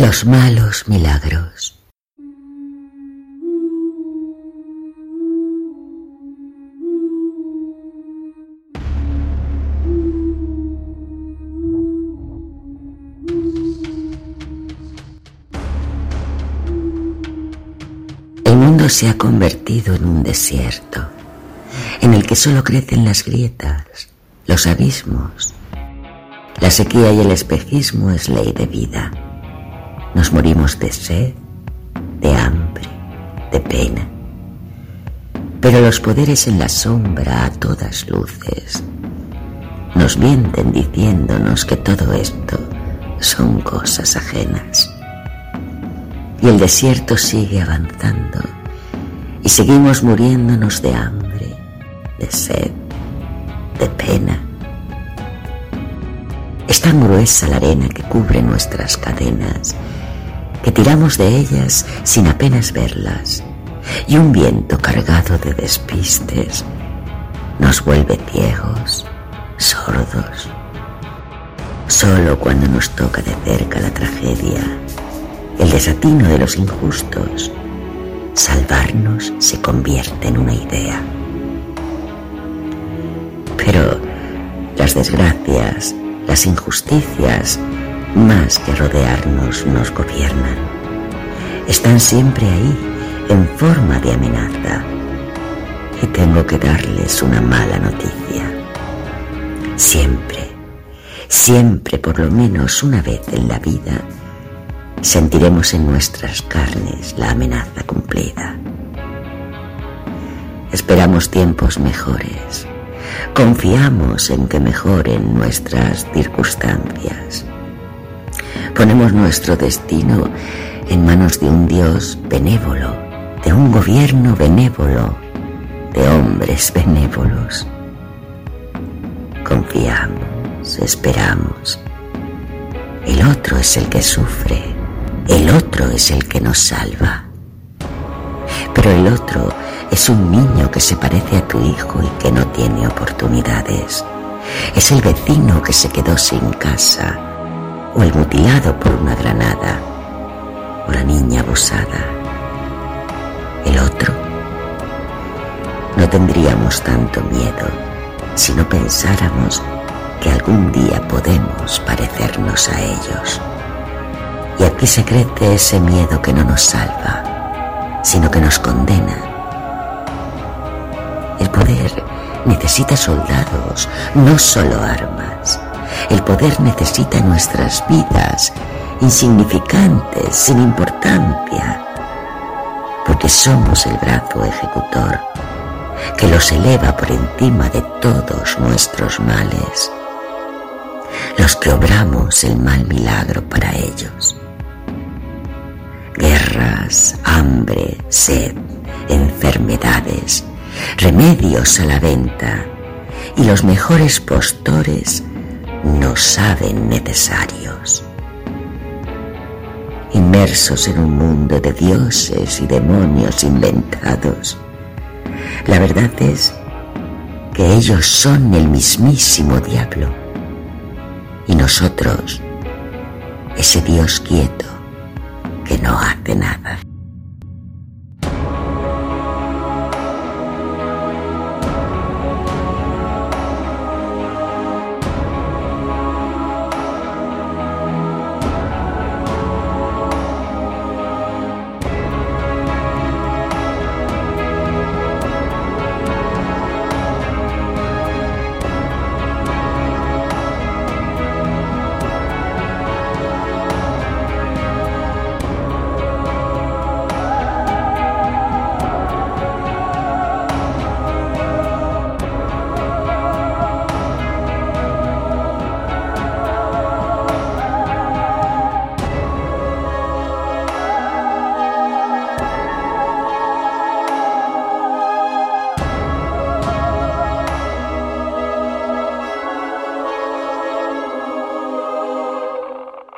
Los malos milagros. El mundo se ha convertido en un desierto, en el que solo crecen las grietas, los abismos. La sequía y el espejismo es ley de vida. Nos morimos de sed, de hambre, de pena. Pero los poderes en la sombra a todas luces nos mienten diciéndonos que todo esto son cosas ajenas. Y el desierto sigue avanzando y seguimos muriéndonos de hambre, de sed, de pena. Es tan gruesa la arena que cubre nuestras cadenas que tiramos de ellas sin apenas verlas y un viento cargado de despistes nos vuelve ciegos, sordos. Solo cuando nos toca de cerca la tragedia, el desatino de los injustos, salvarnos se convierte en una idea. Pero las desgracias, las injusticias, más que rodearnos, nos gobiernan. Están siempre ahí, en forma de amenaza. Y tengo que darles una mala noticia. Siempre, siempre por lo menos una vez en la vida, sentiremos en nuestras carnes la amenaza cumplida. Esperamos tiempos mejores. Confiamos en que mejoren nuestras circunstancias. Ponemos nuestro destino en manos de un Dios benévolo, de un gobierno benévolo, de hombres benévolos. Confiamos, esperamos. El otro es el que sufre, el otro es el que nos salva. Pero el otro es un niño que se parece a tu hijo y que no tiene oportunidades. Es el vecino que se quedó sin casa o el mutilado por una granada o la niña abusada. El otro. No tendríamos tanto miedo si no pensáramos que algún día podemos parecernos a ellos. Y aquí se crece ese miedo que no nos salva, sino que nos condena. El poder necesita soldados, no solo armas. El poder necesita nuestras vidas, insignificantes, sin importancia, porque somos el brazo ejecutor que los eleva por encima de todos nuestros males, los que obramos el mal milagro para ellos. Guerras, hambre, sed, enfermedades, remedios a la venta y los mejores postores nos saben necesarios. Inmersos en un mundo de dioses y demonios inventados, la verdad es que ellos son el mismísimo diablo y nosotros ese Dios quieto que no hace nada.